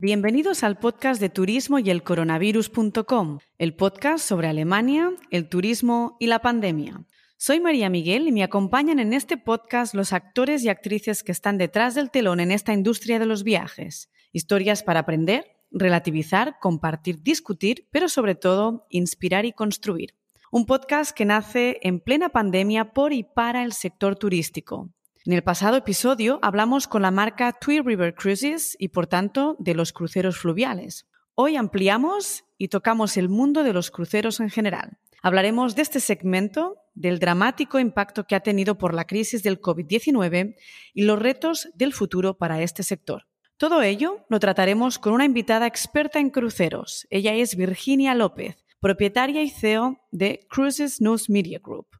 Bienvenidos al podcast de turismo y el coronavirus.com, el podcast sobre Alemania, el turismo y la pandemia. Soy María Miguel y me acompañan en este podcast los actores y actrices que están detrás del telón en esta industria de los viajes. Historias para aprender, relativizar, compartir, discutir, pero sobre todo inspirar y construir. Un podcast que nace en plena pandemia por y para el sector turístico. En el pasado episodio hablamos con la marca Twee River Cruises y por tanto de los cruceros fluviales. Hoy ampliamos y tocamos el mundo de los cruceros en general. Hablaremos de este segmento, del dramático impacto que ha tenido por la crisis del COVID-19 y los retos del futuro para este sector. Todo ello lo trataremos con una invitada experta en cruceros. Ella es Virginia López, propietaria y CEO de Cruises News Media Group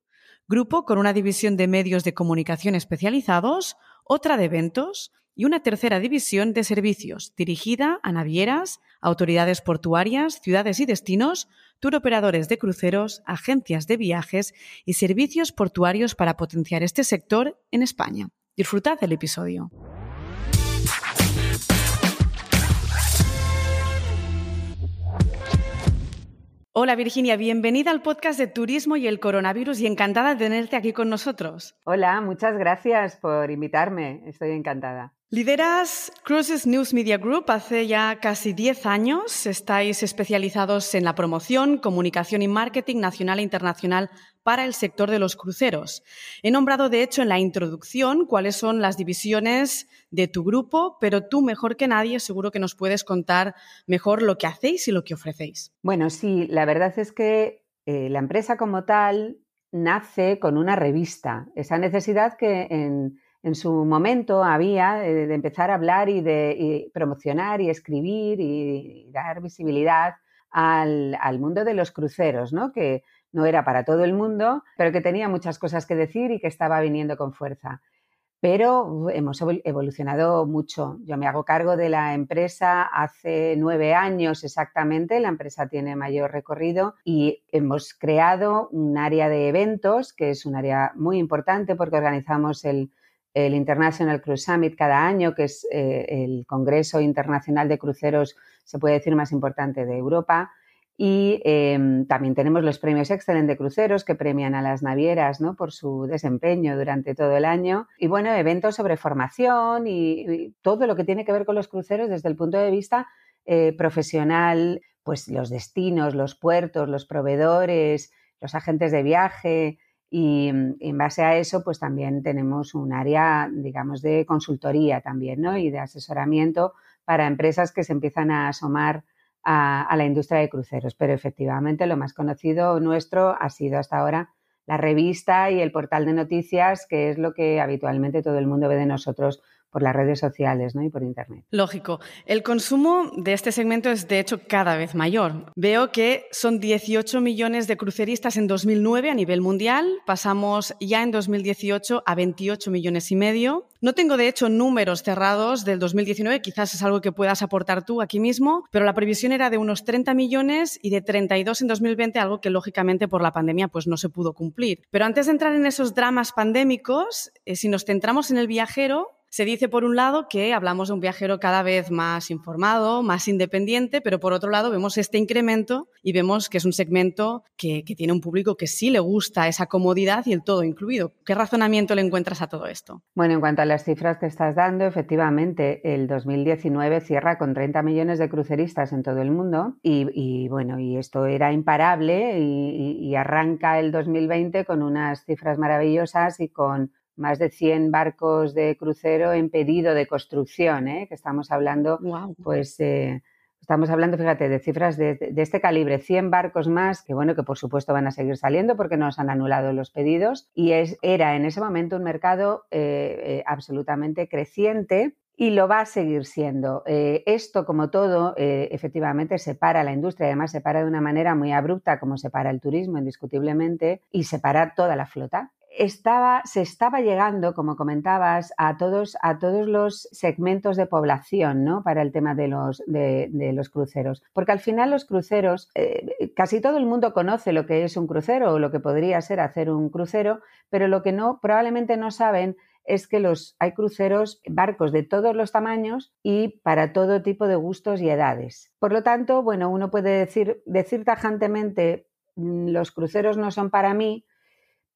grupo con una división de medios de comunicación especializados, otra de eventos y una tercera división de servicios dirigida a navieras, autoridades portuarias, ciudades y destinos, turoperadores de cruceros, agencias de viajes y servicios portuarios para potenciar este sector en España. Disfrutad del episodio. Hola Virginia, bienvenida al podcast de Turismo y el Coronavirus y encantada de tenerte aquí con nosotros. Hola, muchas gracias por invitarme, estoy encantada. Lideras Cruises News Media Group hace ya casi 10 años. Estáis especializados en la promoción, comunicación y marketing nacional e internacional para el sector de los cruceros. He nombrado, de hecho, en la introducción cuáles son las divisiones de tu grupo, pero tú, mejor que nadie, seguro que nos puedes contar mejor lo que hacéis y lo que ofrecéis. Bueno, sí, la verdad es que eh, la empresa como tal nace con una revista. Esa necesidad que en su momento había eh, de empezar a hablar y de promocionar y escribir y, dar visibilidad al, mundo de los cruceros, ¿no? que no era para todo el mundo, pero que tenía muchas cosas que decir y que estaba viniendo con fuerza. Pero hemos evolucionado mucho. Yo me hago cargo de la empresa hace nueve años exactamente. La empresa tiene mayor recorrido y hemos creado un área de eventos, que es un área muy importante porque organizamos el International Cruise Summit cada año, que es eh, el Congreso Internacional de Cruceros, se puede decir, más importante de Europa. Y em, también tenemos los premios Excellent de cruceros que premian a las navieras ¿no? por su desempeño durante todo el año. Y bueno, eventos sobre formación y, todo lo que tiene que ver con los cruceros desde el punto de vista eh, profesional, pues los destinos, los puertos, los proveedores, los agentes de viaje, y mm, en base a eso, pues también tenemos un área, digamos, de consultoría también, ¿no? Y de asesoramiento para empresas que se empiezan a asomar a, a, la industria de cruceros. Pero efectivamente lo más conocido nuestro ha sido hasta ahora la revista y el portal de noticias, que es lo que habitualmente todo el mundo ve de nosotros por las redes sociales ¿no? y por Internet. Lógico. El consumo de este segmento es, de hecho, cada vez mayor. Veo que son 18 millones de cruceristas en 2009 a nivel mundial. Pasamos ya en 2018 a 28 millones y medio. No tengo, de hecho, números cerrados del 2019, quizás es algo que puedas aportar tú aquí mismo, pero la previsión era de unos 30 millones y de 32 en 2020, algo que lógicamente por la pandemia pues no se pudo cumplir. Pero antes de entrar en esos dramas pandémicos, eh, si nos centramos en el viajero, se dice, por un lado, que hablamos de un viajero cada vez más informado, más independiente, pero por otro lado vemos este incremento y vemos que es un segmento que, tiene un público que sí le gusta esa comodidad y el todo incluido. ¿Qué razonamiento le encuentras a todo esto? Bueno, en cuanto a las cifras que estás dando, efectivamente, el 2019 cierra con 30 millones de cruceristas en todo el mundo y, bueno, y esto era imparable y arranca el 2020 con unas cifras maravillosas y con más de 100 barcos de crucero en pedido de construcción, ¿eh? que estamos hablando, pues eh, estamos hablando, fíjate, de cifras de, este calibre, 100 barcos más, que bueno, que por supuesto van a seguir saliendo porque nos han anulado los pedidos y es, era en ese momento un mercado eh, absolutamente creciente y lo va a seguir siendo. esto, como todo, efectivamente separa la industria, además separa de una manera muy abrupta, como separa el turismo, indiscutiblemente, y separa toda la flota estaba, se estaba llegando, como comentabas, a todos, a todos los segmentos de población ¿no? para el tema de los, de, los cruceros. Porque al final los cruceros, eh, casi todo el mundo conoce lo que es un crucero o lo que podría ser hacer un crucero, pero lo que no, probablemente no saben es que los, hay cruceros, barcos de todos los tamaños y para todo tipo de gustos y edades. Por lo tanto, bueno, uno puede decir, decir tajantemente mm, los cruceros no son para mí,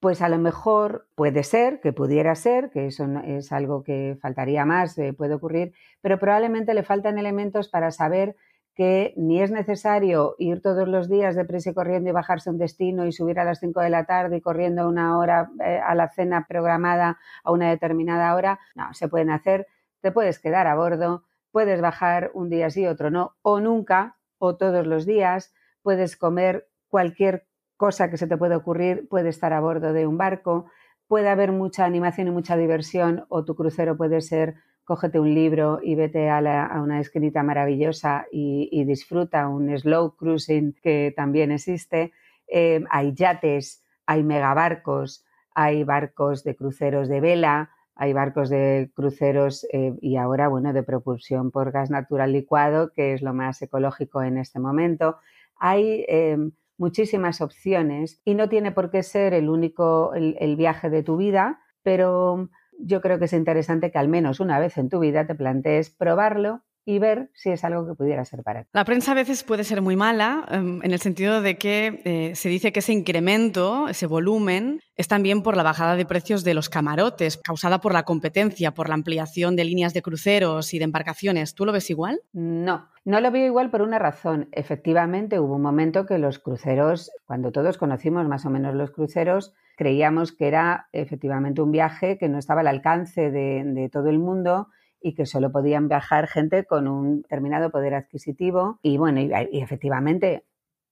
pues a lo mejor puede ser, que pudiera ser, que eso es algo que faltaría más, eh, puede ocurrir, pero probablemente le faltan elementos para saber que ni es necesario ir todos los días de prisa y corriendo y bajarse un destino y subir a las 5 de la tarde y corriendo una hora eh, a la cena programada a una determinada hora. No, se pueden hacer, te puedes quedar a bordo, puedes bajar un día sí, otro no, o nunca, o todos los días, puedes comer cualquier cosa que se te pueda ocurrir, puede estar a bordo de un barco, puede haber mucha animación y mucha diversión, o tu crucero puede ser cógete un libro y vete a, una esquinita maravillosa y, disfruta un slow cruising que también existe. Eh, hay yates, hay megabarcos, hay barcos de cruceros de vela, hay barcos de cruceros eh, y ahora, bueno, de propulsión por gas natural licuado, que es lo más ecológico en este momento. Hay eh, muchísimas opciones y no tiene por qué ser el único, el viaje de tu vida, pero yo creo que es interesante que al menos una vez en tu vida te plantees probarlo y ver si es algo que pudiera ser para ti. La prensa a veces puede ser muy mala em, en el sentido de que eh, se dice que ese incremento, ese volumen, es también por la bajada de precios de los camarotes, causada por la competencia, por la ampliación de líneas de cruceros y de embarcaciones. ¿Tú lo ves igual? No, no lo veo igual por una razón. Efectivamente, hubo un momento que los cruceros, cuando todos conocimos más o menos los cruceros, creíamos que era efectivamente un viaje que no estaba al alcance de, todo el mundo y que solo podían viajar gente con un determinado poder adquisitivo. Y bueno, y, efectivamente,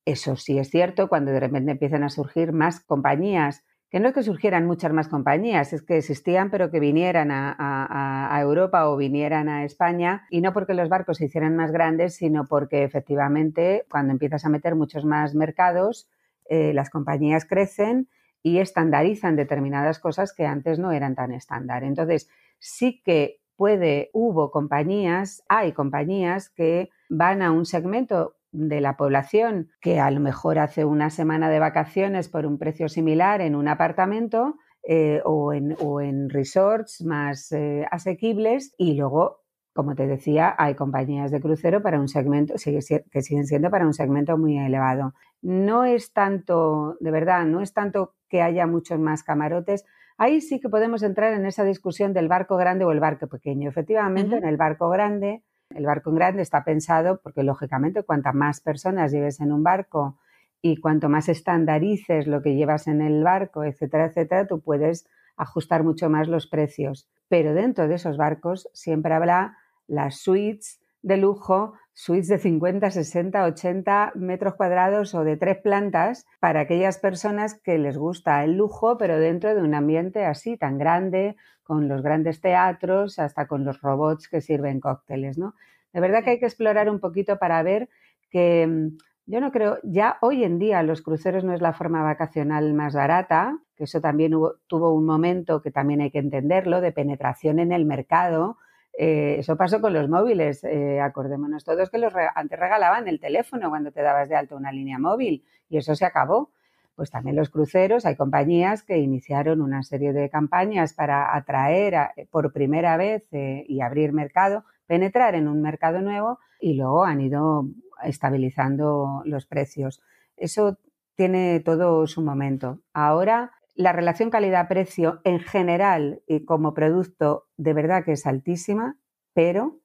eso sí es cierto, cuando de repente empiezan a surgir más compañías, que no es que surgieran muchas más compañías, es que existían, pero que vinieran a, Europa o vinieran a España, y no porque los barcos se hicieran más grandes, sino porque efectivamente cuando empiezas a meter muchos más mercados, eh, las compañías crecen y estandarizan determinadas cosas que antes no eran tan estándar. Entonces, sí que puede, hubo compañías, hay compañías que van a un segmento de la población que a lo mejor hace una semana de vacaciones por un precio similar en un apartamento eh, o, en, resorts más eh, asequibles y luego, como te decía, hay compañías de crucero para un segmento que siguen siendo para un segmento muy elevado. No es tanto, de verdad, no es tanto que haya muchos más camarotes. Ahí sí que podemos entrar en esa discusión del barco grande o el barco pequeño. Efectivamente, en el barco grande, el barco grande está pensado porque, lógicamente, cuantas más personas lleves en un barco y cuanto más estandarices lo que llevas en el barco, etcétera, etcétera, tú puedes ajustar mucho más los precios. Pero dentro de esos barcos siempre habrá las suites de lujo suites de 50, 60, 80 metros cuadrados o de tres plantas para aquellas personas que les gusta el lujo, pero dentro de un ambiente así tan grande, con los grandes teatros, hasta con los robots que sirven cócteles, ¿no? De verdad que hay que explorar un poquito para ver que mm, yo no creo, ya hoy en día los cruceros no es la forma vacacional más barata, que eso también tuvo un momento que también hay que entenderlo, de penetración en el mercado, eh, eso pasó con los móviles. Eh, acordémonos todos que los antes regalaban el teléfono cuando te dabas de alta una línea móvil y eso se acabó. Pues también los cruceros, hay compañías que iniciaron una serie de campañas para atraer por primera vez eh, y abrir mercado, penetrar en un mercado nuevo y luego han ido estabilizando los precios. Eso tiene todo su momento. Ahora la relación calidad-precio en general y como producto de verdad que es altísima, pero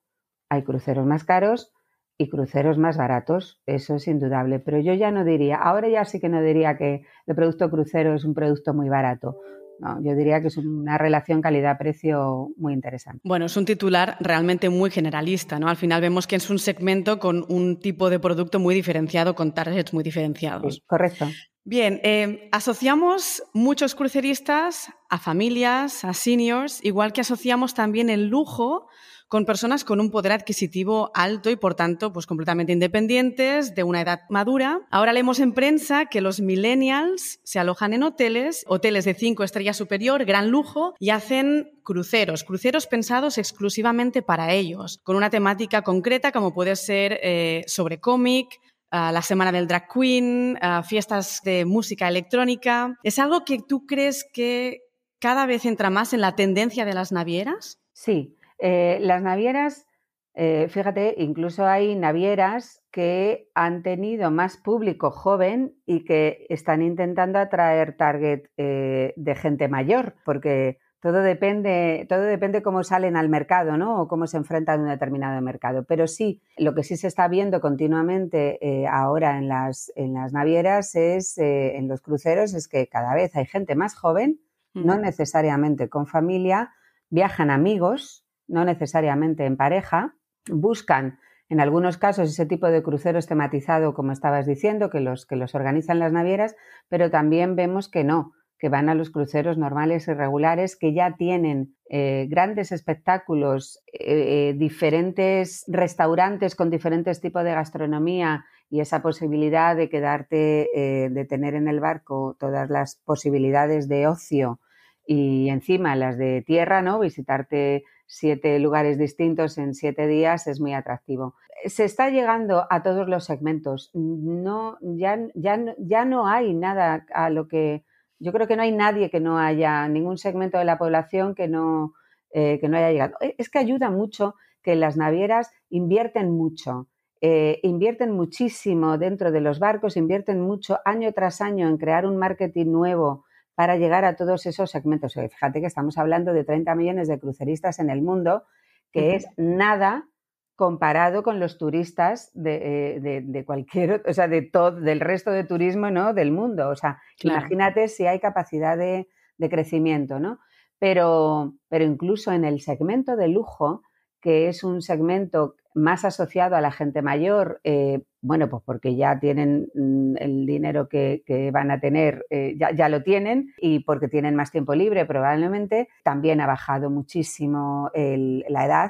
hay cruceros más caros y cruceros más baratos, eso es indudable. Pero yo ya no diría, ahora ya sí que no diría que el producto crucero es un producto muy barato. No, yo diría que es una relación calidad-precio muy interesante. Bueno, es un titular realmente muy generalista, ¿no? Al final vemos que es un segmento con un tipo de producto muy diferenciado, con targets muy diferenciados. correcto. Bien, eh, asociamos muchos cruceristas a familias, a seniors, igual que asociamos también el lujo con personas con un poder adquisitivo alto y por tanto pues completamente independientes, de una edad madura. Ahora leemos en prensa que los millennials se alojan en hoteles, hoteles de cinco estrellas superior, gran lujo, y hacen cruceros, cruceros pensados exclusivamente para ellos, con una temática concreta como puede ser eh, sobre cómic, la semana del drag queen, fiestas de música electrónica. ¿Es algo que tú crees que cada vez entra más en la tendencia de las navieras? Sí, eh, las navieras, eh, fíjate, incluso hay navieras que han tenido más público joven y que están intentando atraer target eh, de gente mayor, porque todo depende, todo depende cómo salen al mercado, ¿no? O cómo se enfrentan a un determinado mercado. Pero sí, lo que sí se está viendo continuamente ahora en las, en las navieras es, en los cruceros, es que cada vez hay gente más joven no necesariamente con familia, viajan amigos, no necesariamente en pareja, buscan en algunos casos ese tipo de cruceros tematizado, como estabas diciendo, que los, que los organizan las navieras, pero también vemos que no, que van a los cruceros normales y regulares, que ya tienen eh, grandes espectáculos, eh, eh, diferentes restaurantes con diferentes tipos de gastronomía y esa posibilidad de quedarte, de tener en el barco todas las posibilidades de ocio y encima las de tierra, ¿no? Visitarte siete lugares distintos en siete días es muy atractivo. Se está llegando a todos los segmentos. No, ya, ya, ya no hay nada a lo que. Yo creo que no hay nadie que no haya, ningún segmento de la población que no, eh, que no haya llegado. E, es que ayuda mucho que las navieras invierten mucho. Eh, invierten muchísimo dentro de los barcos, invierten mucho año tras año en crear un marketing nuevo, para llegar a todos esos segmentos. Fíjate que estamos hablando de 30 millones de cruceristas en el mundo, que es nada comparado con los turistas de, eh, cualquier, o sea, de todo, del resto de turismo, ¿no? Del mundo. O sea, imagínate si hay capacidad de, de crecimiento, ¿no? Pero, pero incluso en el segmento de lujo, que es un segmento más asociado a la gente mayor, eh, bueno, pues porque ya tienen mm, el dinero que, van a tener, eh, ya, lo tienen, y porque tienen más tiempo libre probablemente, también ha bajado muchísimo la edad,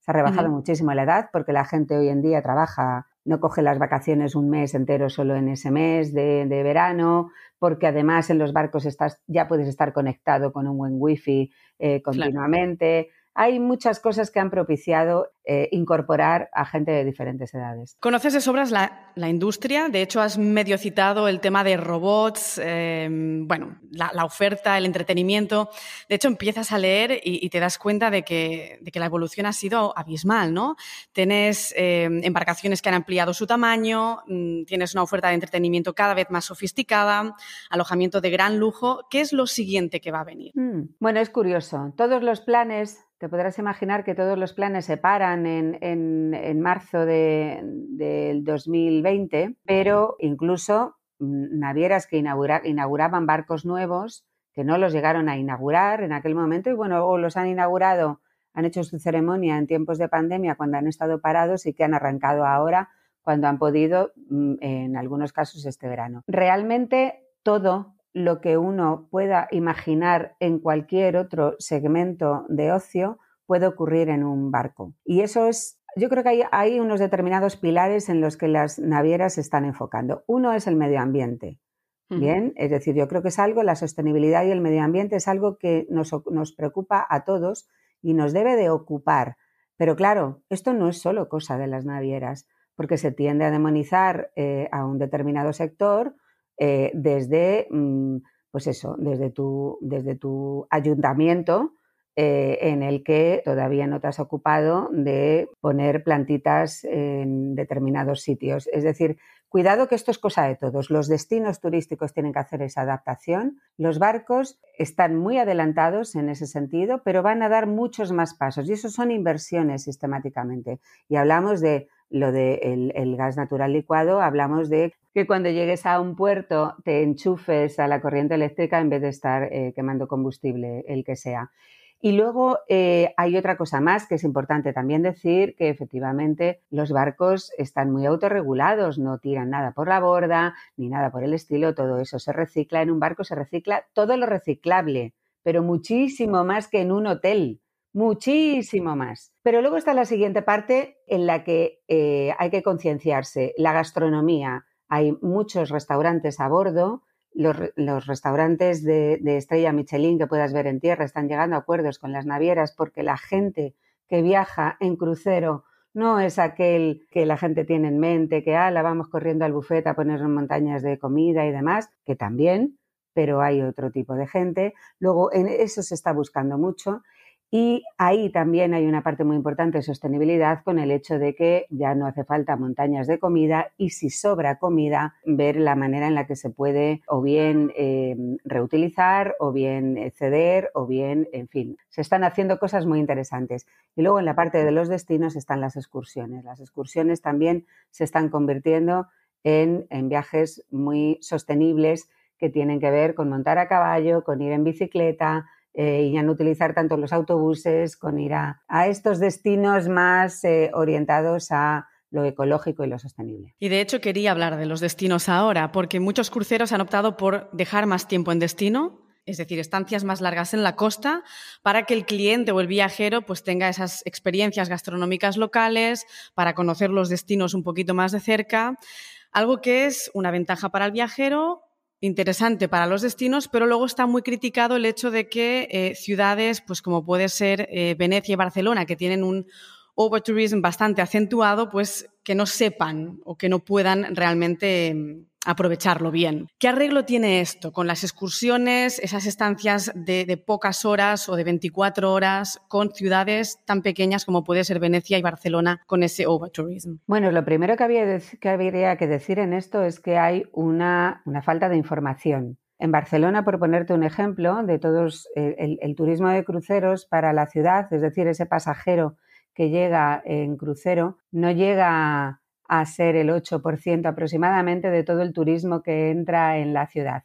se ha rebajado muchísimo la edad, porque la gente hoy en día trabaja, no coge las vacaciones un mes entero solo en ese mes de, verano, porque además en los barcos estás, ya puedes estar conectado con un buen wifi eh, continuamente hay muchas cosas que han propiciado eh, incorporar a gente de diferentes edades. Conoces de sobras la, industria, de hecho has medio citado el tema de robots, em, bueno, la, oferta, el entretenimiento. De hecho, empiezas a leer y, te das cuenta de que, la evolución ha sido abismal, ¿no? Tienes em, embarcaciones que han ampliado su tamaño, mm, tienes una oferta de entretenimiento cada vez más sofisticada, alojamiento de gran lujo. ¿Qué es lo siguiente que va a venir? Mm, bueno, es curioso. Todos los planes te podrás imaginar que todos los planes se paran en, marzo del 2020, pero incluso mm, navieras que inauguraban barcos nuevos que no los llegaron a inaugurar en aquel momento y bueno, o los han inaugurado, han hecho su ceremonia en tiempos de pandemia cuando han estado parados y que han arrancado ahora cuando han podido, mm, en algunos casos este verano. Realmente todo lo que uno pueda imaginar en cualquier otro segmento de ocio puede ocurrir en un barco. Y eso es, yo creo que hay, unos determinados pilares en los que las navieras se están enfocando. Uno es el medio ambiente. Bien, es decir, yo creo que es algo, la sostenibilidad y el medio ambiente es algo que nos, preocupa a todos y nos debe de ocupar. Pero claro, esto no es solo cosa de las navieras, porque se tiende a demonizar eh, a un determinado sector eh, desde, mm, pues eso, desde tu, desde tu ayuntamiento, eh, en el que todavía no te has ocupado de poner plantitas en determinados sitios. Es decir, cuidado que esto es cosa de todos. Los destinos turísticos tienen que hacer esa adaptación. Los barcos están muy adelantados en ese sentido, pero van a dar muchos más pasos y eso son inversiones sistemáticamente. Y hablamos de lo del el gas natural licuado, hablamos de que cuando llegues a un puerto te enchufes a la corriente eléctrica en vez de estar eh, quemando combustible, el que sea. Y luego eh, hay otra cosa más que es importante también decir, que efectivamente los barcos están muy autorregulados, no tiran nada por la borda ni nada por el estilo, todo eso se recicla. En un barco se recicla todo lo reciclable, pero muchísimo más que en un hotel muchísimo más. Pero luego está la siguiente parte en la que eh, hay que concienciarse, la gastronomía. Hay muchos restaurantes a bordo, los, restaurantes de, estrella Michelin que puedas ver en tierra están llegando a acuerdos con las navieras porque la gente que viaja en crucero no es aquel que la gente tiene en mente, que ah, la vamos corriendo al bufete a poner montañas de comida y demás, que también, pero hay otro tipo de gente. Luego, en eso se está buscando mucho y ahí también hay una parte muy importante de sostenibilidad con el hecho de que ya no hace falta montañas de comida y si sobra comida, ver la manera en la que se puede o bien eh, reutilizar o bien eh, ceder o bien, en fin, se están haciendo cosas muy interesantes. Y luego en la parte de los destinos están las excursiones. Las excursiones también se están convirtiendo en, en viajes muy sostenibles que tienen que ver con montar a caballo, con ir en bicicleta, eh, y ya no utilizar tanto los autobuses, con ir a, estos destinos más eh, orientados a lo ecológico y lo sostenible. Y de hecho quería hablar de los destinos ahora, porque muchos cruceros han optado por dejar más tiempo en destino, es decir, estancias más largas en la costa, para que el cliente o el viajero pues tenga esas experiencias gastronómicas locales, para conocer los destinos un poquito más de cerca, algo que es una ventaja para el viajero interesante para los destinos, pero luego está muy criticado el hecho de que eh, ciudades, pues como puede ser eh, Venecia y Barcelona, que tienen un overtourism bastante acentuado, pues que no sepan o que no puedan realmente mm, aprovecharlo bien. ¿Qué arreglo tiene esto con las excursiones, esas estancias de, pocas horas o de 24 horas con ciudades tan pequeñas como puede ser Venecia y Barcelona con ese overtourism? Bueno, lo primero que habría, que, habría que decir en esto es que hay una, falta de información. En Barcelona, por ponerte un ejemplo, de todos el turismo de cruceros para la ciudad, es decir, ese pasajero que llega en crucero, no llega a ser el 8% aproximadamente de todo el turismo que entra en la ciudad.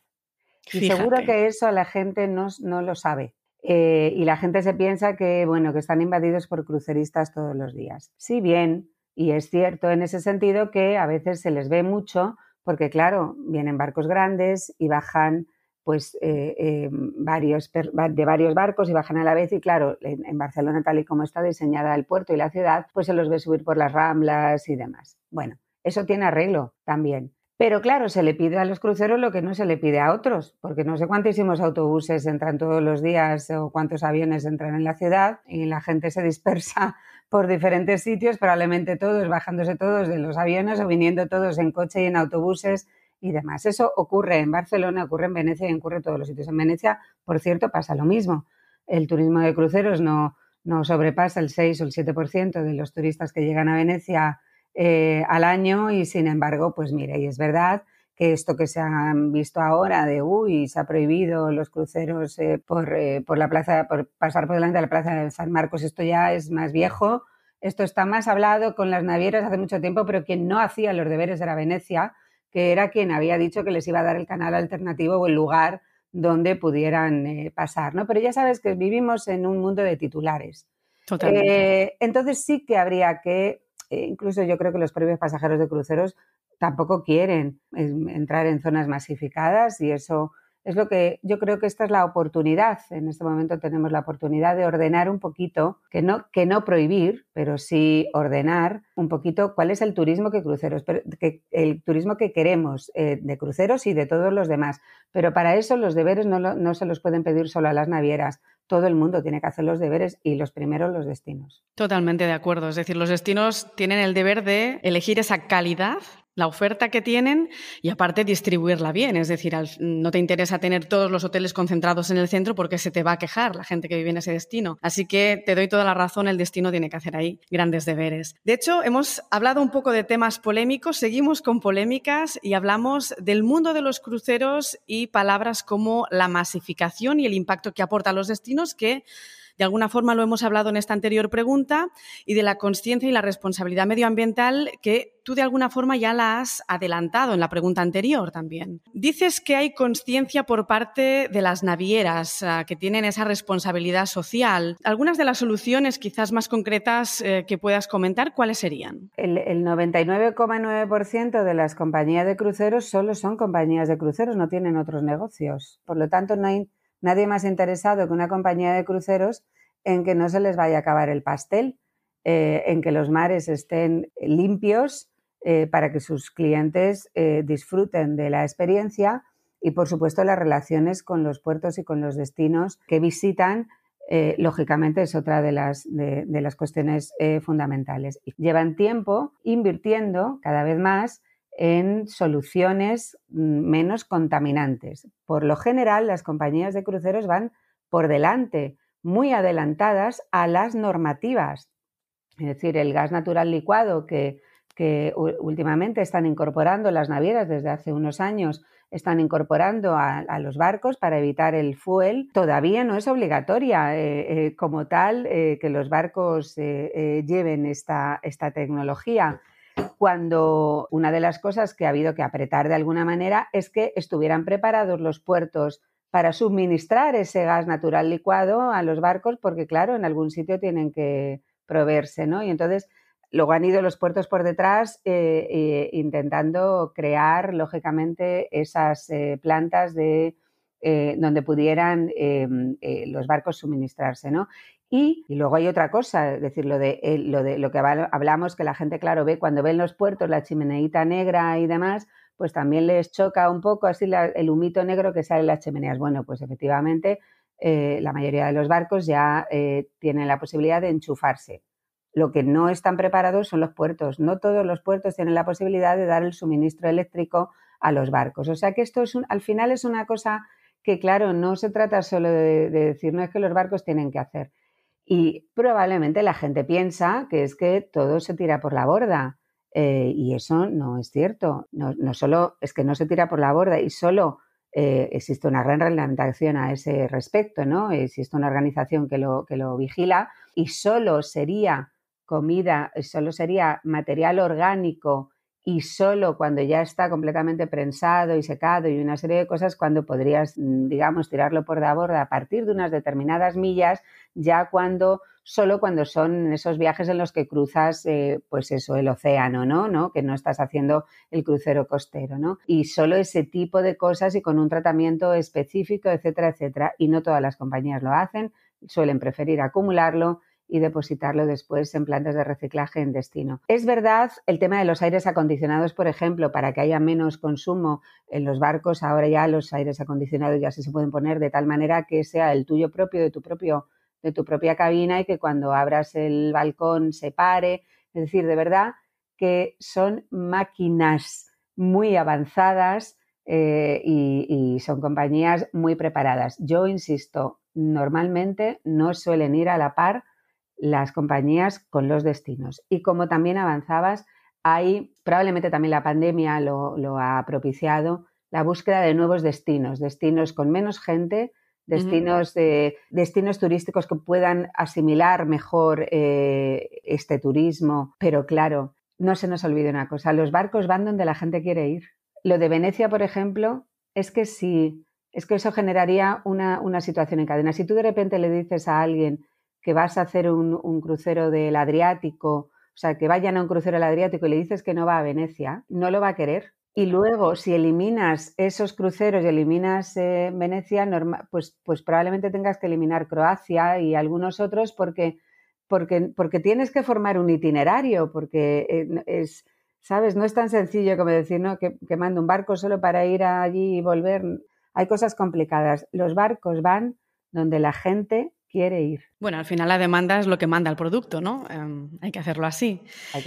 Y seguro que eso la gente no, lo sabe. Eh, y la gente se piensa que, bueno, que están invadidos por cruceristas todos los días. Si bien, y es cierto en ese sentido que a veces se les ve mucho, porque claro, vienen barcos grandes y bajan pues eh, eh, varios, de varios barcos y bajan a la vez y claro, en, Barcelona tal y como está diseñada el puerto y la ciudad, pues se los ve subir por las ramblas y demás. Bueno, eso tiene arreglo también. Pero claro, se le pide a los cruceros lo que no se le pide a otros, porque no sé cuántísimos autobuses entran todos los días o cuántos aviones entran en la ciudad y la gente se dispersa por diferentes sitios, probablemente todos bajándose todos de los aviones o viniendo todos en coche y en autobuses y demás. Eso ocurre en Barcelona, ocurre en Venecia y ocurre en todos los sitios. En Venecia, por cierto, pasa lo mismo. El turismo de cruceros no, no sobrepasa el 6 o el 7% de los turistas que llegan a Venecia eh, al año y sin embargo, pues mire, y es verdad que esto que se han visto ahora de uy, se ha prohibido los cruceros eh, por, eh, por, la plaza, por pasar por delante de la plaza de San Marcos, esto ya es más viejo, esto está más hablado con las navieras hace mucho tiempo, pero quien no hacía los deberes era Venecia, que era quien había dicho que les iba a dar el canal alternativo o el lugar donde pudieran eh, pasar, ¿no? Pero ya sabes que vivimos en un mundo de titulares. Totalmente. Eh, entonces sí que habría que, eh, incluso yo creo que los propios pasajeros de cruceros tampoco quieren entrar en zonas masificadas y eso es lo que yo creo que esta es la oportunidad. En este momento tenemos la oportunidad de ordenar un poquito, que no, que no prohibir, pero sí ordenar un poquito cuál es el turismo que cruceros, que, el turismo que queremos eh, de cruceros y de todos los demás. Pero para eso los deberes no, no se los pueden pedir solo a las navieras. Todo el mundo tiene que hacer los deberes y los primeros los destinos. Totalmente de acuerdo. Es decir, los destinos tienen el deber de elegir esa calidad la oferta que tienen y aparte distribuirla bien. Es decir, no te interesa tener todos los hoteles concentrados en el centro porque se te va a quejar la gente que vive en ese destino. Así que te doy toda la razón, el destino tiene que hacer ahí grandes deberes. De hecho, hemos hablado un poco de temas polémicos, seguimos con polémicas y hablamos del mundo de los cruceros y palabras como la masificación y el impacto que aporta a los destinos que de alguna forma lo hemos hablado en esta anterior pregunta y de la conciencia y la responsabilidad medioambiental que tú de alguna forma ya la has adelantado en la pregunta anterior también. Dices que hay conciencia por parte de las navieras ah, que tienen esa responsabilidad social. Algunas de las soluciones quizás más concretas eh, que puedas comentar, ¿cuáles serían? El, el 99,9% de las compañías de cruceros solo son compañías de cruceros, no tienen otros negocios. Por lo tanto, no hay nadie más interesado que una compañía de cruceros en que no se les vaya a acabar el pastel, eh, en que los mares estén limpios eh, para que sus clientes eh, disfruten de la experiencia y, por supuesto, las relaciones con los puertos y con los destinos que visitan. lógicamente es otra de las, de, las cuestiones fundamentales. Llevan tiempo invirtiendo cada vez más en soluciones mm, menos contaminantes. Por lo general, las compañías de cruceros van por delante, muy adelantadas a las normativas. Es decir, el gas natural licuado que, últimamente están incorporando las navieras desde hace unos años, están incorporando a, los barcos para evitar el fuel, todavía no es obligatoria eh, eh, como tal eh, que los barcos lleven esta, esta tecnología cuando una de las cosas que ha habido que apretar de alguna manera es que estuvieran preparados los puertos para suministrar ese gas natural licuado a los barcos, porque claro, en algún sitio tienen que proveerse, ¿no? Y entonces luego han ido los puertos por detrás eh, eh, intentando crear, lógicamente, esas eh, plantas de donde pudieran em, los barcos suministrarse, ¿no? Y, luego hay otra cosa, es decir, lo de, lo de lo que hablamos, que la gente, claro, ve cuando ven los puertos la chimeneita negra y demás, pues también les choca un poco así el humito negro que sale en las chimeneas. Bueno, pues efectivamente eh, la mayoría de los barcos ya eh, tienen la posibilidad de enchufarse. Lo que no están preparados son los puertos. No todos los puertos tienen la posibilidad de dar el suministro eléctrico a los barcos. O sea que esto es al final es una cosa que, claro, no se trata solo de decir, no es que los barcos tienen que hacer y probablemente la gente piensa que es que todo se tira por la borda. Eh, y eso no es cierto. No, solo es que no se tira por la borda y solo eh, existe una gran reglamentación a ese respecto, ¿no? Existe una organización que lo, que lo vigila y solo sería comida, solo sería material orgánico y solo cuando ya está completamente prensado y secado y una serie de cosas, cuando podrías, mm, digamos, tirarlo por la borda a partir de unas determinadas millas, ya cuando, solo cuando son esos viajes en los que cruzas, eh, pues eso, el océano, ¿no? ¿no? Que no estás haciendo el crucero costero, ¿no? Y solo ese tipo de cosas y con un tratamiento específico, etcétera, etcétera. Y no todas las compañías lo hacen, suelen preferir acumularlo y depositarlo después en plantas de reciclaje en destino. Es verdad el tema de los aires acondicionados, por ejemplo, para que haya menos consumo en los barcos, ahora ya los aires acondicionados ya se pueden poner de tal manera que sea el tuyo propio, de tu propio de tu propia cabina y que cuando abras el balcón se pare. Es decir, de verdad que son máquinas muy avanzadas eh, y son compañías muy preparadas. Yo insisto, normalmente no suelen ir a la par las compañías con los destinos. Y como también avanzabas, hay probablemente también la pandemia lo, ha propiciado, la búsqueda de nuevos destinos, destinos con menos gente, destinos, de, destinos turísticos que puedan asimilar mejor eh, este turismo. Pero claro, no se nos olvide una cosa, los barcos van donde la gente quiere ir. Lo de Venecia, por ejemplo, es que si es que eso generaría una, una situación en cadena. Si tú de repente le dices a alguien que vas a hacer un, crucero del Adriático, o sea, que vayan a un crucero del Adriático y le dices que no va a Venecia, no lo va a querer. Y luego, si eliminas esos cruceros y eliminas eh, Venecia, pues, pues probablemente tengas que eliminar Croacia y algunos otros porque, porque, porque tienes que formar un itinerario, porque eh, es, ¿sabes? No es tan sencillo como decir, ¿no? Que, que mando un barco solo para ir allí y volver. Hay cosas complicadas. Los barcos van donde la gente quiere ir. Bueno, al final la demanda es lo que manda el producto, ¿no? Em, hay que hacerlo así.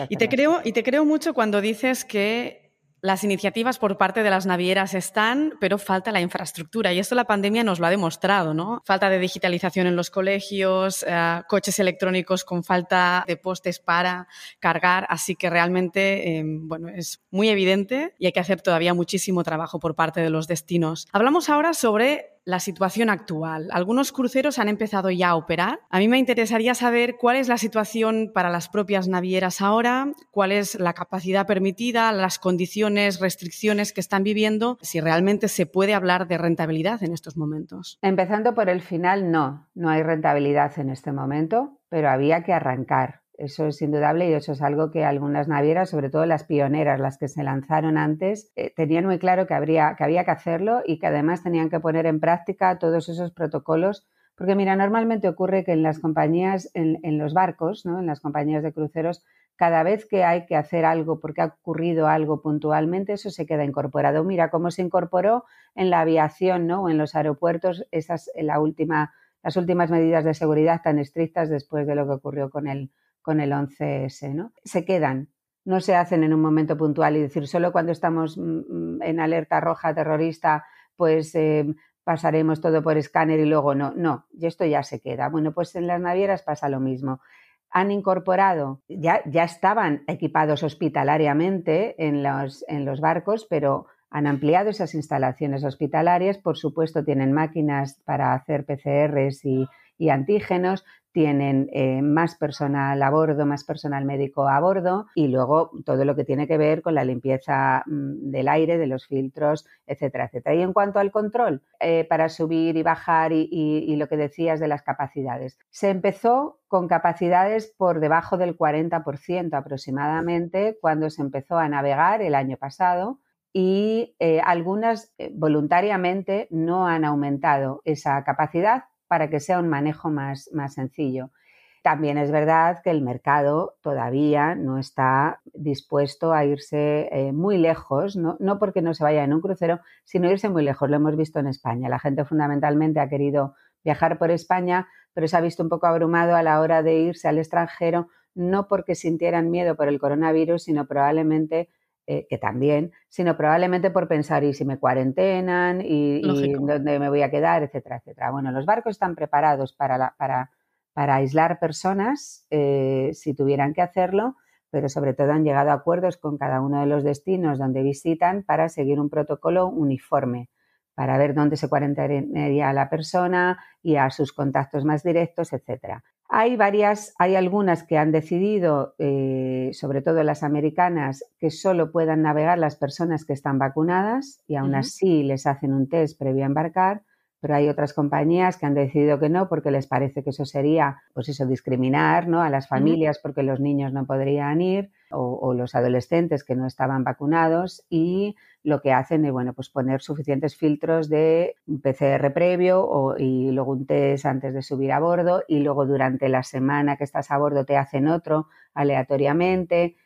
y, te creo, y te creo mucho cuando dices que las iniciativas por parte de las navieras están, pero falta la infraestructura. Y esto la pandemia nos lo ha demostrado, ¿no? Falta de digitalización en los colegios, eh, coches electrónicos con falta de postes para cargar. Así que realmente, em, bueno, es muy evidente y hay que hacer todavía muchísimo trabajo por parte de los destinos. Hablamos ahora sobre la situación actual. Algunos cruceros han empezado ya a operar. A mí me interesaría saber cuál es la situación para las propias navieras ahora, cuál es la capacidad permitida, las condiciones, restricciones que están viviendo, si realmente se puede hablar de rentabilidad en estos momentos. Empezando por el final, no, no hay rentabilidad en este momento, pero había que arrancar. Eso es indudable y eso es algo que algunas navieras, sobre todo las pioneras, las que se lanzaron antes, eh, tenían muy claro que, habría, que había que hacerlo y que además tenían que poner en práctica todos esos protocolos. Porque mira, normalmente ocurre que en las compañías, en, los barcos, ¿no? en las compañías de cruceros, cada vez que hay que hacer algo porque ha ocurrido algo puntualmente, eso se queda incorporado. Mira cómo se incorporó en la aviación ¿no? o en los aeropuertos esas, la última, las últimas medidas de seguridad tan estrictas después de lo que ocurrió con el, con el 11S, ¿no? Se quedan. no se hacen en un momento puntual y decir solo cuando estamos mm, mm, en alerta roja terrorista, pues eh, pasaremos todo por escáner y luego no. No, y esto ya se queda. Bueno, pues en las navieras pasa lo mismo. Han incorporado, ya, ya estaban equipados hospitalariamente en los, en los barcos, pero han ampliado esas instalaciones hospitalarias. Por supuesto, tienen máquinas para hacer PCRs y, y antígenos, tienen eh, más personal a bordo, más personal médico a bordo y luego todo lo que tiene que ver con la limpieza mm, del aire, de los filtros, etcétera, etcétera. Y en cuanto al control, eh, para subir y bajar y, lo que decías de las capacidades, se empezó con capacidades por debajo del 40% aproximadamente cuando se empezó a navegar el año pasado y eh, algunas voluntariamente no han aumentado esa capacidad para que sea un manejo más, más sencillo. También es verdad que el mercado todavía no está dispuesto a irse eh, muy lejos, ¿no? no, porque no se vaya en un crucero, sino irse muy lejos. Lo hemos visto en España. La gente fundamentalmente ha querido viajar por España, pero se ha visto un poco abrumado a la hora de irse al extranjero, no porque sintieran miedo por el coronavirus, sino probablemente eh, que también, sino probablemente por pensar, ¿y si me cuarentenan? ¿Y, dónde me voy a quedar? Etcétera, etcétera. Bueno, los barcos están preparados para, para, para aislar personas eh, si tuvieran que hacerlo, pero sobre todo han llegado a acuerdos con cada uno de los destinos donde visitan para seguir un protocolo uniforme, para ver dónde se cuarentenaría a la persona y a sus contactos más directos, etcétera. Hay varias, hay algunas que han decidido, eh, sobre todo las americanas, que solo puedan navegar las personas que están vacunadas y aún así les hacen un test previo a embarcar pero hay otras compañías que han decidido que no porque les parece que eso sería, pues eso, discriminar ¿no? a las familias porque los niños no podrían ir o, los adolescentes que no estaban vacunados y lo que hacen es, bueno, pues poner suficientes filtros de PCR previo o, y luego un test antes de subir a bordo y luego durante la semana que estás a bordo te hacen otro aleatoriamente.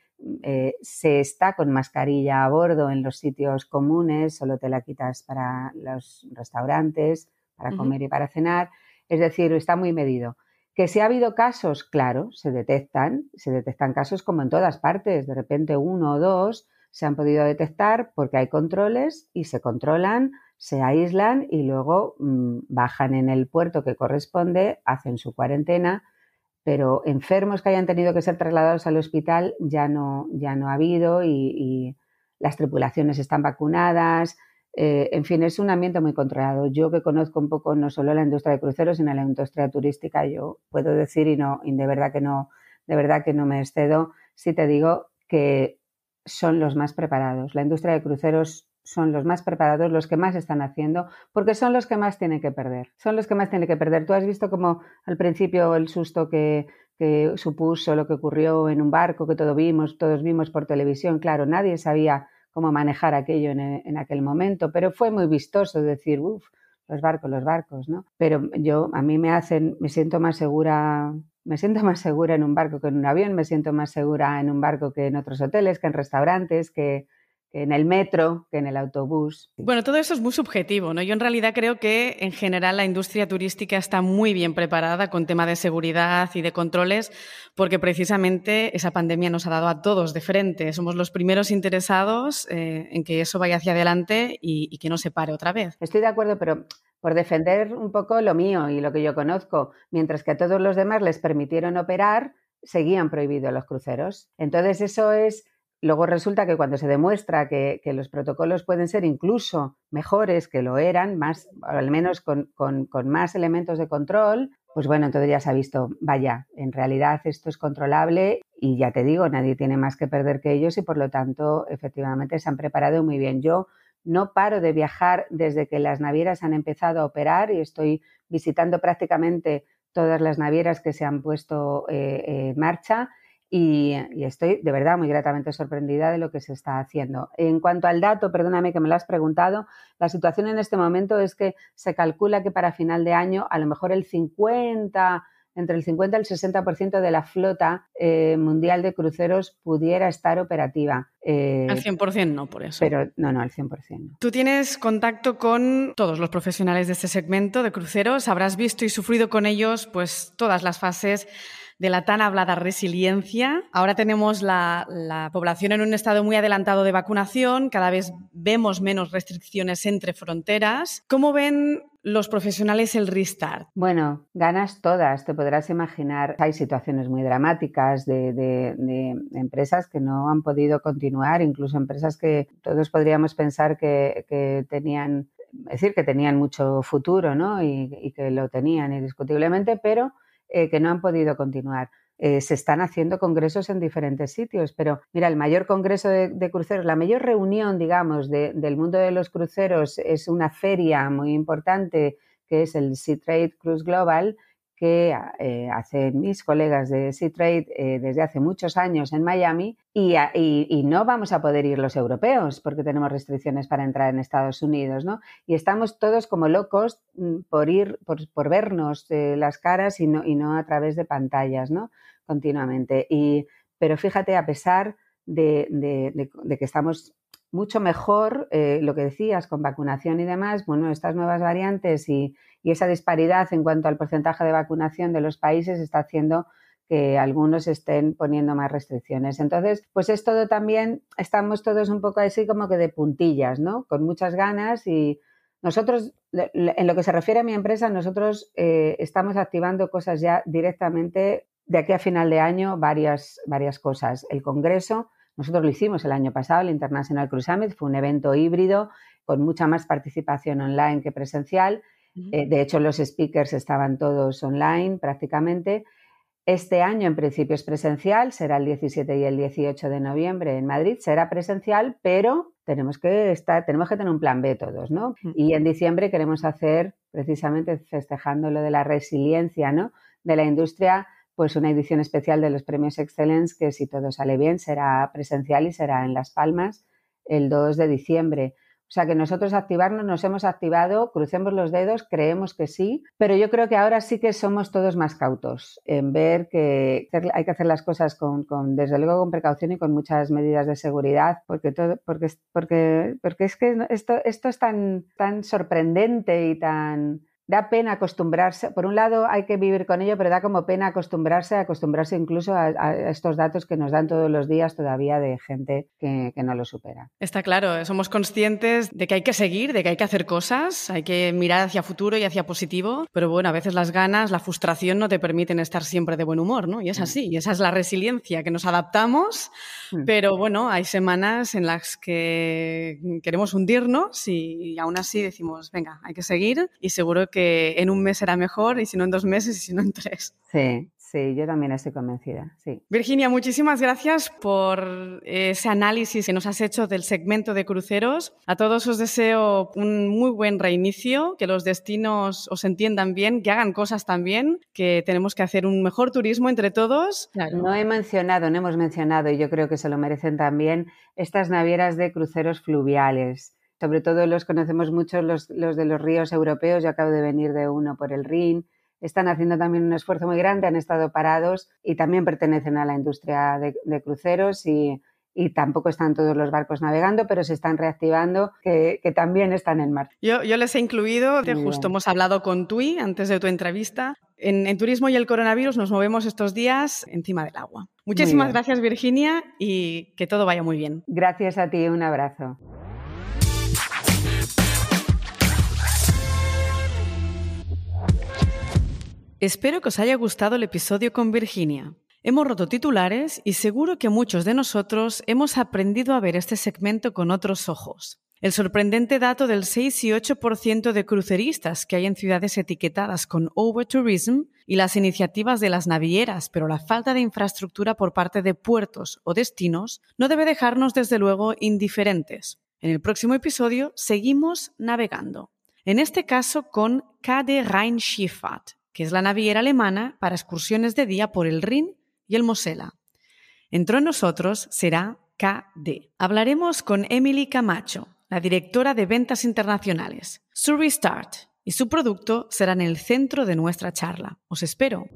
Eh, se está con mascarilla a bordo en los sitios comunes, solo te la quitas para los restaurantes, para comer y para cenar. Es decir, está muy medido. Que si ha habido casos, claro, se detectan, se detectan casos como en todas partes, de repente uno o dos se han podido detectar porque hay controles y se controlan, se aíslan y luego mm, bajan en el puerto que corresponde, hacen su cuarentena pero enfermos que hayan tenido que ser trasladados al hospital ya no, ya no ha habido y, las tripulaciones están vacunadas. Eh, en fin, es un ambiente muy controlado. Yo que conozco un poco no solo la industria de cruceros, sino la industria turística, yo puedo decir y no, de verdad que no, de verdad que no me excedo si te digo que son los más preparados. La industria de cruceros son los más preparados, los que más están haciendo, porque son los que más tienen que perder. Son los que más tienen que perder. Tú has visto como al principio el susto que, supuso lo que ocurrió en un barco, que todos vimos, todos vimos por televisión. Claro, nadie sabía cómo manejar aquello en, aquel momento, pero fue muy vistoso decir, uff, los barcos, los barcos, ¿no? Pero yo, a mí me hacen, me siento más segura me siento más segura en un barco que en un avión, me siento más segura en un barco que en otros hoteles, que en restaurantes, que, en el metro, que en el autobús. Bueno, todo eso es muy subjetivo, ¿no? Yo en realidad creo que en general la industria turística está muy bien preparada con tema de seguridad y de controles, porque precisamente esa pandemia nos ha dado a todos de frente. Somos los primeros interesados eh, en que eso vaya hacia adelante y, y que no se pare otra vez. Estoy de acuerdo, pero por defender un poco lo mío y lo que yo conozco, mientras que a todos los demás les permitieron operar, seguían prohibidos los cruceros. Entonces eso es Luego resulta que cuando se demuestra que, los protocolos pueden ser incluso mejores que lo eran, más, al menos con, más elementos de control, pues bueno, entonces ya se ha visto, vaya, en realidad esto es controlable y ya te digo, nadie tiene más que perder que ellos y por lo tanto efectivamente se han preparado muy bien. Yo no paro de viajar desde que las navieras han empezado a operar y estoy visitando prácticamente todas las navieras que se han puesto eh, en marcha y, estoy de verdad muy gratamente sorprendida de lo que se está haciendo. En cuanto al dato, perdóname que me lo has preguntado, la situación en este momento es que se calcula que para final de año a lo mejor el 50 entre el 50 y el 60% de la flota eh, mundial de cruceros pudiera estar operativa. Eh, al 100% no, por eso. Pero no, no, al 100% no. Tú tienes contacto con todos los profesionales de este segmento de cruceros, habrás visto y sufrido con ellos pues todas las fases de la tan hablada resiliencia. Ahora tenemos la, la, población en un estado muy adelantado de vacunación, cada vez vemos menos restricciones entre fronteras. ¿Cómo ven los profesionales el restart? Bueno, ganas todas, te podrás imaginar. Hay situaciones muy dramáticas de, empresas que no han podido continuar, incluso empresas que todos podríamos pensar que, tenían, decir, que tenían mucho futuro ¿no? y, que lo tenían indiscutiblemente, pero eh, que no han podido continuar. Eh, se están haciendo congresos en diferentes sitios, pero mira, el mayor congreso de, cruceros, la mayor reunión, digamos, del mundo de los cruceros es una feria muy importante que es el Sea Trade Cruise Global, que eh, hacen mis colegas de Sea Trade eh, desde hace muchos años en Miami y, no vamos a poder ir los europeos porque tenemos restricciones para entrar en Estados Unidos, ¿no? Y estamos todos como locos mm, por ir, por, vernos eh, las caras y no, y no a través de pantallas, ¿no? Continuamente. Y, pero fíjate, a pesar de, que estamos mucho mejor, lo que decías, con vacunación y demás, bueno, estas nuevas variantes y, y esa disparidad en cuanto al porcentaje de vacunación de los países está haciendo que algunos estén poniendo más restricciones. Entonces, pues es todo también, estamos todos un poco así como que de puntillas, ¿no? Con muchas ganas y nosotros, en lo que se refiere a mi empresa, nosotros eh, estamos activando cosas ya directamente de aquí a final de año, varias, varias cosas. El Congreso, nosotros lo hicimos el año pasado, el International Cruise Summit, fue un evento híbrido con mucha más participación online que presencial eh, de hecho, los speakers estaban todos online prácticamente. Este año, en principio, es presencial, será el 17 y el 18 de noviembre en Madrid, será presencial, pero tenemos que estar, tenemos que tener un plan B todos, ¿no? Y en diciembre queremos hacer, precisamente festejando lo de la resiliencia, ¿no? De la industria, pues una edición especial de los premios Excellence, que si todo sale bien, será presencial y será en Las Palmas el 2 de diciembre. O sea que nosotros activarnos nos hemos activado, crucemos los dedos, creemos que sí, pero yo creo que ahora sí que somos todos más cautos en ver que hay que hacer las cosas con, desde luego con precaución y con muchas medidas de seguridad, porque todo, porque, porque, porque es que esto, esto es tan, tan sorprendente y tan da pena acostumbrarse. Por un lado hay que vivir con ello, pero da como pena acostumbrarse, acostumbrarse incluso a, estos datos que nos dan todos los días todavía de gente que, no lo supera. Está claro, somos conscientes de que hay que seguir, de que hay que hacer cosas, hay que mirar hacia futuro y hacia positivo, pero bueno, a veces las ganas, la frustración no te permiten estar siempre de buen humor, ¿no? Y es mm. así, y esa es la resiliencia, que nos adaptamos, mm. pero bueno, hay semanas en las que queremos hundirnos y, y aún así decimos, venga, hay que seguir y seguro que que en un mes será mejor y si no en dos meses y si no en tres. Sí, Sí, yo también estoy convencida, sí. Virginia, muchísimas gracias por ese análisis que nos has hecho del segmento de cruceros. A todos os deseo un muy buen reinicio, que los destinos os entiendan bien, que hagan cosas también, que tenemos que hacer un mejor turismo entre todos. No he mencionado, no hemos mencionado, y yo creo que se lo merecen también, estas navieras de cruceros fluviales sobre todo los conocemos mucho los, de los ríos europeos, yo acabo de venir de uno por el Rin, están haciendo también un esfuerzo muy grande, han estado parados y también pertenecen a la industria de, cruceros y, tampoco están todos los barcos navegando, pero se están reactivando, que, también están en marcha. Yo, les he incluido, justo hemos hablado con Tui antes de tu entrevista. En, en, Turismo y el Coronavirus nos movemos estos días encima del agua. Muchísimas gracias, Virginia, y que todo vaya muy bien. Gracias a ti, un abrazo. Espero que os haya gustado el episodio con Virginia. Hemos roto titulares y seguro que muchos de nosotros hemos aprendido a ver este segmento con otros ojos. El sorprendente dato del 6 y 8% de cruceristas que hay en ciudades etiquetadas con overtourism y las iniciativas de las navieras, pero la falta de infraestructura por parte de puertos o destinos no debe dejarnos desde luego indiferentes. En el próximo episodio seguimos navegando. En este caso con KD Rheinschifffahrt, que es la naviera alemana para excursiones de día por el Rin y el Mosela. Entre nosotros será KD. Hablaremos con Emily Camacho, la directora de ventas internacionales. Su Restart y su producto serán el centro de nuestra charla. Os espero.